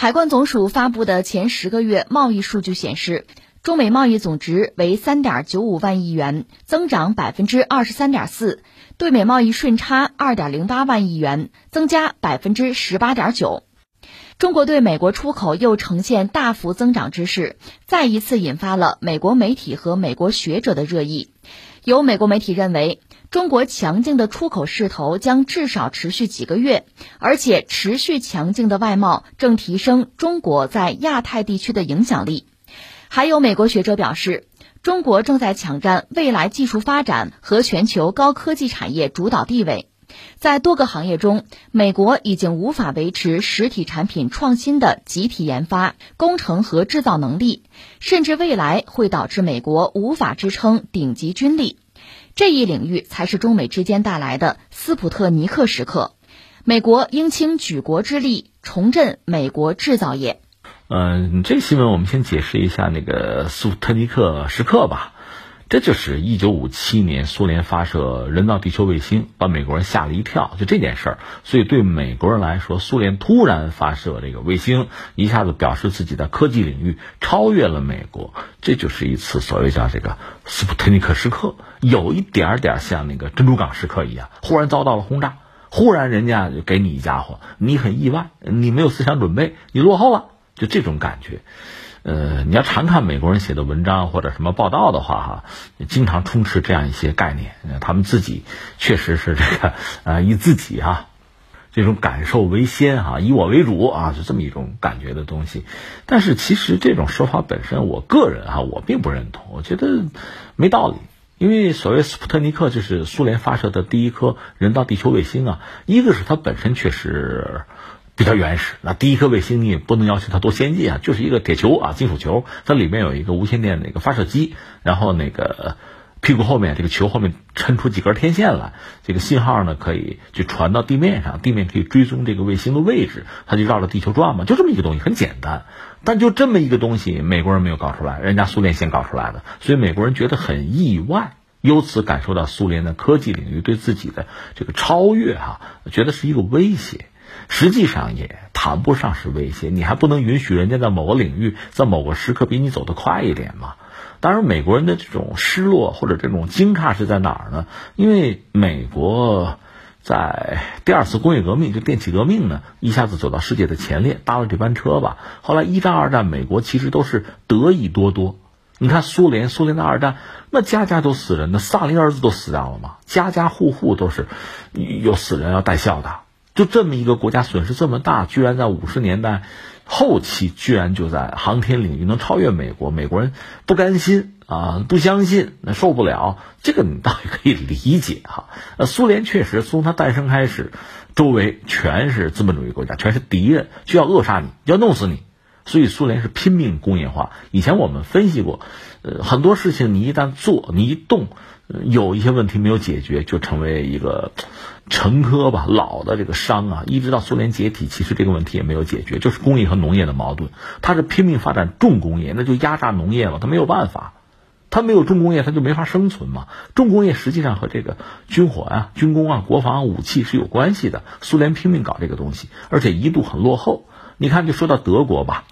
海关总署发布的前十个月贸易数据显示，中美贸易总值为三点九五万亿元，增长百分之二十三点四；对美贸易顺差二点零八万亿元，增加百分之十八点九。中国对美国出口又呈现大幅增长之势，再一次引发了美国媒体和美国学者的热议。有美国媒体认为，中国强劲的出口势头将至少持续几个月，而且持续强劲的外贸正提升中国在亚太地区的影响力。还有美国学者表示，中国正在抢占未来技术发展和全球高科技产业主导地位。在多个行业中，美国已经无法维持实体产品创新的集体研发、工程和制造能力，甚至未来会导致美国无法支撑顶级军力。这一领域才是中美之间带来的斯普特尼克时刻。美国应倾举国之力，重振美国制造业。嗯，这新闻我们先解释一下那个斯普特尼克时刻吧。这就是一九五七年苏联发射人造地球卫星，把美国人吓了一跳。就这件事儿，所以对美国人来说，苏联突然发射这个卫星，一下子表示自己的科技领域超越了美国，这就是一次所谓叫这个斯普特尼克时刻，有一点点像那个珍珠港时刻一样，忽然遭到了轰炸，忽然人家就给你一家伙，你很意外，你没有思想准备，你落后了，就这种感觉。呃，你要常看美国人写的文章或者什么报道的话，哈，经常充斥这样一些概念。他们自己确实是这个，呃，以自己哈这种感受为先，哈，以我为主啊，是这么一种感觉的东西。但是其实这种说法本身，我个人哈，我并不认同，我觉得没道理。因为所谓斯普特尼克就是苏联发射的第一颗人造地球卫星啊，一个是它本身确实。比较原始，那第一颗卫星你也不能要求它多先进啊，就是一个铁球啊，金属球，它里面有一个无线电那个发射机，然后那个屁股后面这个球后面抻出几根天线来，这个信号呢可以就传到地面上，地面可以追踪这个卫星的位置，它就绕着地球转嘛，就这么一个东西，很简单。但就这么一个东西，美国人没有搞出来，人家苏联先搞出来的，所以美国人觉得很意外，由此感受到苏联的科技领域对自己的这个超越哈，觉得是一个威胁。实际上也谈不上是威胁，你还不能允许人家在某个领域在某个时刻比你走得快一点吗？当然，美国人的这种失落或者这种惊诧是在哪儿呢？因为美国在第二次工业革命就电气革命呢，一下子走到世界的前列，搭了这班车吧。后来一战、二战，美国其实都是得益多多。你看苏联，苏联的二战那家家都死人，那萨林儿子都死掉了嘛，家家户户都是有死人要带孝的。就这么一个国家损失这么大，居然在五十年代后期，居然就在航天领域能超越美国，美国人不甘心啊，不相信，那受不了。这个你倒也可以理解哈。呃，苏联确实从它诞生开始，周围全是资本主义国家，全是敌人，就要扼杀你，要弄死你。所以苏联是拼命工业化。以前我们分析过，呃，很多事情你一旦做，你一动。有一些问题没有解决，就成为一个 陈疴吧，老的这个伤啊，一直到苏联解体，其实这个问题也没有解决，就是工业和农业的矛盾。它是拼命发展重工业，那就压榨农业嘛，它没有办法，它没有重工业，它就没法生存嘛。重工业实际上和这个军火啊、军工啊、国防武器是有关系的。苏联拼命搞这个东西，而且一度很落后。你看，就说到德国吧。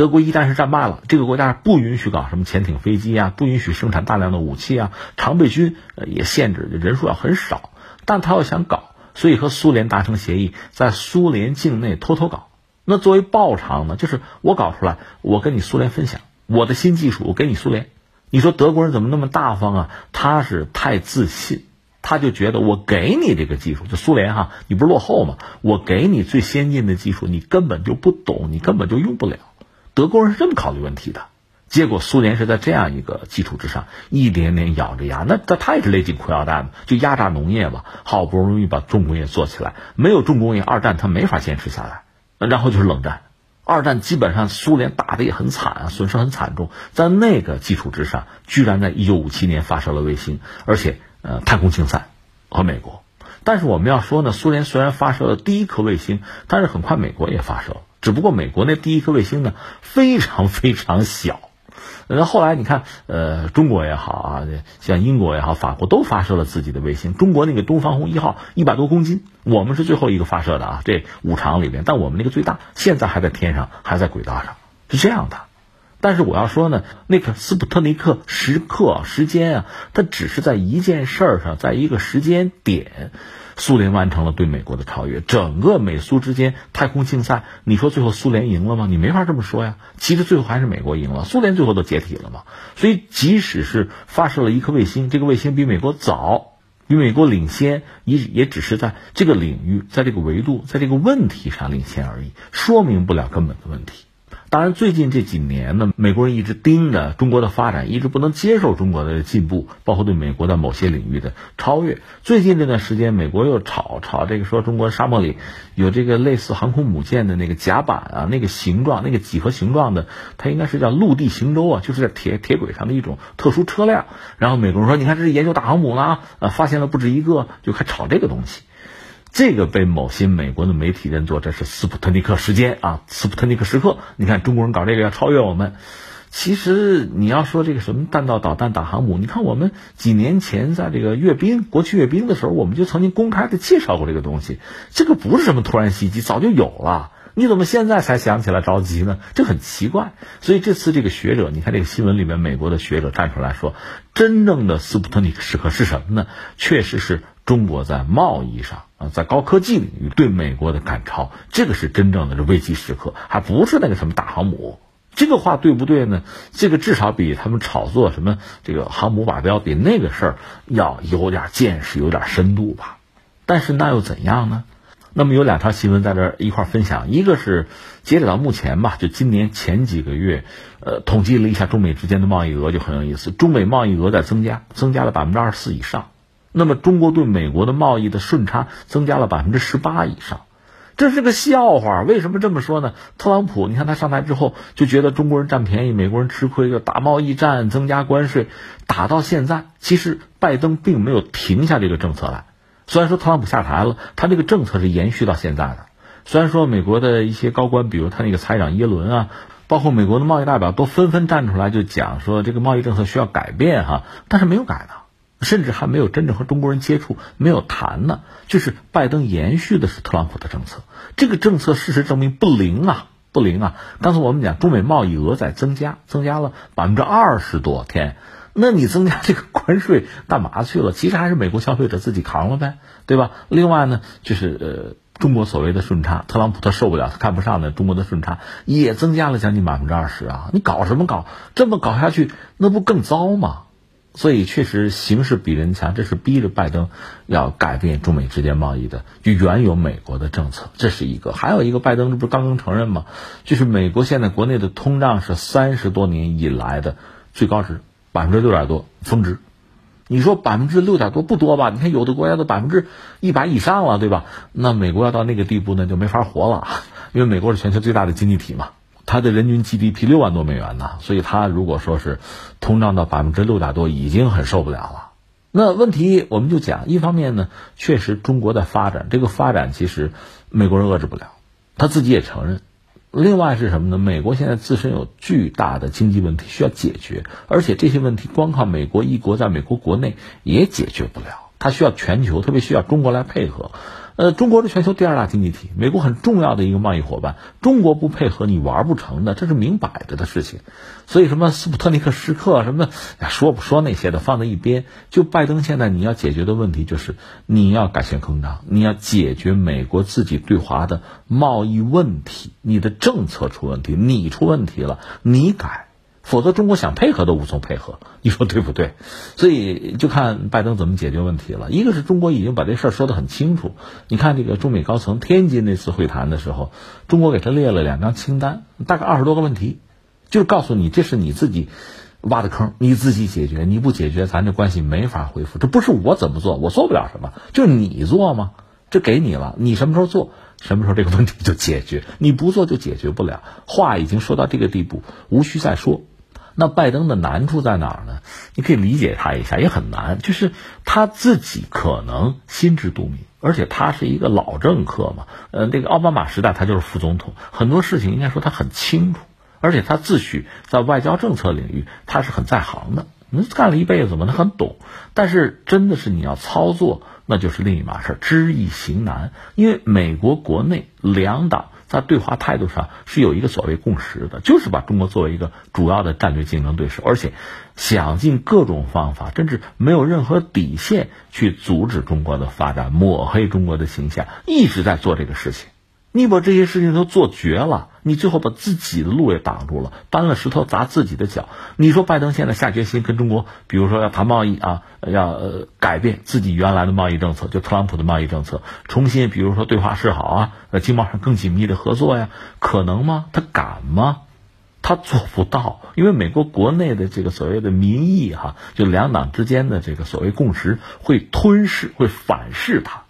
德国一旦是战败了，这个国家不允许搞什么潜艇、飞机啊，不允许生产大量的武器啊，常备军也限制人数要很少。但他要想搞，所以和苏联达成协议，在苏联境内偷偷搞。那作为报偿呢，就是我搞出来，我跟你苏联分享我的新技术，我给你苏联。你说德国人怎么那么大方啊？他是太自信，他就觉得我给你这个技术，就苏联哈，你不是落后吗？我给你最先进的技术，你根本就不懂，你根本就用不了。德国人是这么考虑问题的，结果苏联是在这样一个基础之上，一点点咬着牙，那他他也是勒紧裤腰带嘛，就压榨农业吧，好不容易把重工业做起来，没有重工业，二战他没法坚持下来，然后就是冷战，二战基本上苏联打的也很惨啊，损失很惨重，在那个基础之上，居然在一九五七年发射了卫星，而且呃太空竞赛和美国，但是我们要说呢，苏联虽然发射了第一颗卫星，但是很快美国也发射了。只不过美国那第一颗卫星呢非常非常小，那后来你看，呃，中国也好啊，像英国也好，法国都发射了自己的卫星。中国那个东方红一号一百多公斤，我们是最后一个发射的啊，这五场里面，但我们那个最大，现在还在天上，还在轨道上，是这样的。但是我要说呢，那个斯普特尼克时刻时间啊，它只是在一件事儿上，在一个时间点。苏联完成了对美国的超越，整个美苏之间太空竞赛，你说最后苏联赢了吗？你没法这么说呀。其实最后还是美国赢了，苏联最后都解体了嘛。所以即使是发射了一颗卫星，这个卫星比美国早，比美国领先，也也只是在这个领域，在这个维度，在这个问题上领先而已，说明不了根本的问题。当然，最近这几年呢，美国人一直盯着中国的发展，一直不能接受中国的进步，包括对美国的某些领域的超越。最近这段时间，美国又炒炒这个，说中国沙漠里有这个类似航空母舰的那个甲板啊，那个形状，那个几何形状的，它应该是叫陆地行舟啊，就是在铁铁轨上的一种特殊车辆。然后美国人说，你看这是研究大航母呢，啊，发现了不止一个，就开炒这个东西。这个被某些美国的媒体认作这是斯普特尼克时间啊，斯普特尼克时刻。你看中国人搞这个要超越我们，其实你要说这个什么弹道导弹打航母，你看我们几年前在这个阅兵国庆阅兵的时候，我们就曾经公开的介绍过这个东西。这个不是什么突然袭击，早就有了。你怎么现在才想起来着急呢？这很奇怪。所以这次这个学者，你看这个新闻里面，美国的学者站出来说，真正的斯普特尼克时刻是什么呢？确实是中国在贸易上。啊，在高科技领域对美国的赶超，这个是真正的这危机时刻，还不是那个什么大航母。这个话对不对呢？这个至少比他们炒作什么这个航母靶标比那个事儿要有点见识，有点深度吧。但是那又怎样呢？那么有两条新闻在这一块分享，一个是截止到目前吧，就今年前几个月，呃，统计了一下中美之间的贸易额就很有意思，中美贸易额在增加，增加了百分之二十四以上。那么，中国对美国的贸易的顺差增加了百分之十八以上，这是个笑话。为什么这么说呢？特朗普，你看他上台之后就觉得中国人占便宜，美国人吃亏，就打贸易战、增加关税，打到现在，其实拜登并没有停下这个政策来。虽然说特朗普下台了，他这个政策是延续到现在的。虽然说美国的一些高官，比如他那个财长耶伦啊，包括美国的贸易代表，都纷纷站出来就讲说这个贸易政策需要改变哈，但是没有改呢。甚至还没有真正和中国人接触，没有谈呢。就是拜登延续的是特朗普的政策，这个政策事实证明不灵啊，不灵啊。刚才我们讲中美贸易额在增加，增加了百分之二十多，天，那你增加这个关税干嘛去了？其实还是美国消费者自己扛了呗，对吧？另外呢，就是呃，中国所谓的顺差，特朗普他受不了，他看不上的中国的顺差也增加了将近百分之二十啊。你搞什么搞？这么搞下去，那不更糟吗？所以确实形势比人强，这是逼着拜登要改变中美之间贸易的就原有美国的政策，这是一个。还有一个，拜登这不是刚刚承认吗？就是美国现在国内的通胀是三十多年以来的最高值，百分之六点多峰值。你说百分之六点多不多吧？你看有的国家都百分之一百以上了，对吧？那美国要到那个地步，呢就没法活了，因为美国是全球最大的经济体嘛。它的人均 GDP 六万多美元呢，所以它如果说是通胀到百分之六点多，已经很受不了了。那问题我们就讲，一方面呢，确实中国在发展，这个发展其实美国人遏制不了，他自己也承认。另外是什么呢？美国现在自身有巨大的经济问题需要解决，而且这些问题光靠美国一国在美国国内也解决不了，它需要全球，特别需要中国来配合。呃，中国是全球第二大经济体，美国很重要的一个贸易伙伴。中国不配合，你玩不成的，这是明摆着的事情。所以，什么斯普特尼克时刻，什么说不说那些的，放在一边。就拜登现在你要解决的问题，就是你要改弦更张，你要解决美国自己对华的贸易问题，你的政策出问题，你出问题了，你改。否则，中国想配合都无从配合，你说对不对？所以就看拜登怎么解决问题了。一个是中国已经把这事儿说得很清楚，你看这个中美高层天津那次会谈的时候，中国给他列了两张清单，大概二十多个问题，就是告诉你这是你自己挖的坑，你自己解决，你不解决，咱这关系没法恢复。这不是我怎么做，我做不了什么，就是你做吗？这给你了，你什么时候做，什么时候这个问题就解决，你不做就解决不了。话已经说到这个地步，无需再说。那拜登的难处在哪儿呢？你可以理解他一下，也很难。就是他自己可能心知肚明，而且他是一个老政客嘛。呃，这个奥巴马时代他就是副总统，很多事情应该说他很清楚。而且他自诩在外交政策领域他是很在行的，那干了一辈子嘛，他很懂。但是真的是你要操作，那就是另一码事，知易行难。因为美国国内两党在对华态度上是有一个所谓共识的，就是把中国作为一个主要的战略竞争对手，而且想尽各种方法，甚至没有任何底线去阻止中国的发展，抹黑中国的形象，一直在做这个事情。你把这些事情都做绝了，你最后把自己的路也挡住了，搬了石头砸自己的脚。你说拜登现在下决心跟中国，比如说要谈贸易啊，要改变自己原来的贸易政策，就特朗普的贸易政策，重新比如说对华示好啊，在经贸上更紧密的合作呀，可能吗？他敢吗？他做不到，因为美国国内的这个所谓的民意哈，就两党之间的这个所谓共识会吞噬、会反噬他，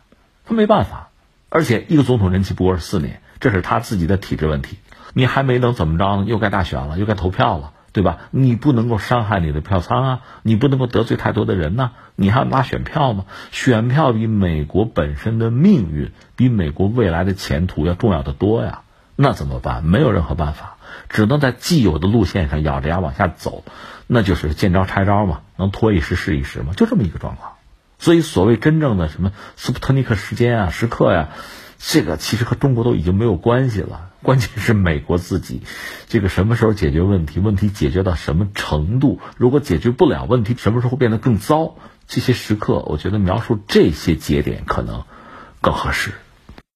他没办法。而且一个总统任期不过是四年，这是他自己的体制问题。你还没能怎么着呢？又该大选了，又该投票了，对吧？你不能够伤害你的票仓啊，你不能够得罪太多的人呐。你还要拉选票吗？选票比美国本身的命运，比美国未来的前途要重要的多呀。那怎么办？没有任何办法，只能在既有的路线上咬着牙往下走，那就是见招拆招嘛，能拖一时是一时嘛，就这么一个状况。所以，所谓真正的什么斯普特尼克时间啊、时刻呀，这个其实和中国都已经没有关系了。关键是美国自己，这个什么时候解决问题？问题解决到什么程度？如果解决不了问题，什么时候会变得更糟？这些时刻，我觉得描述这些节点可能更合适。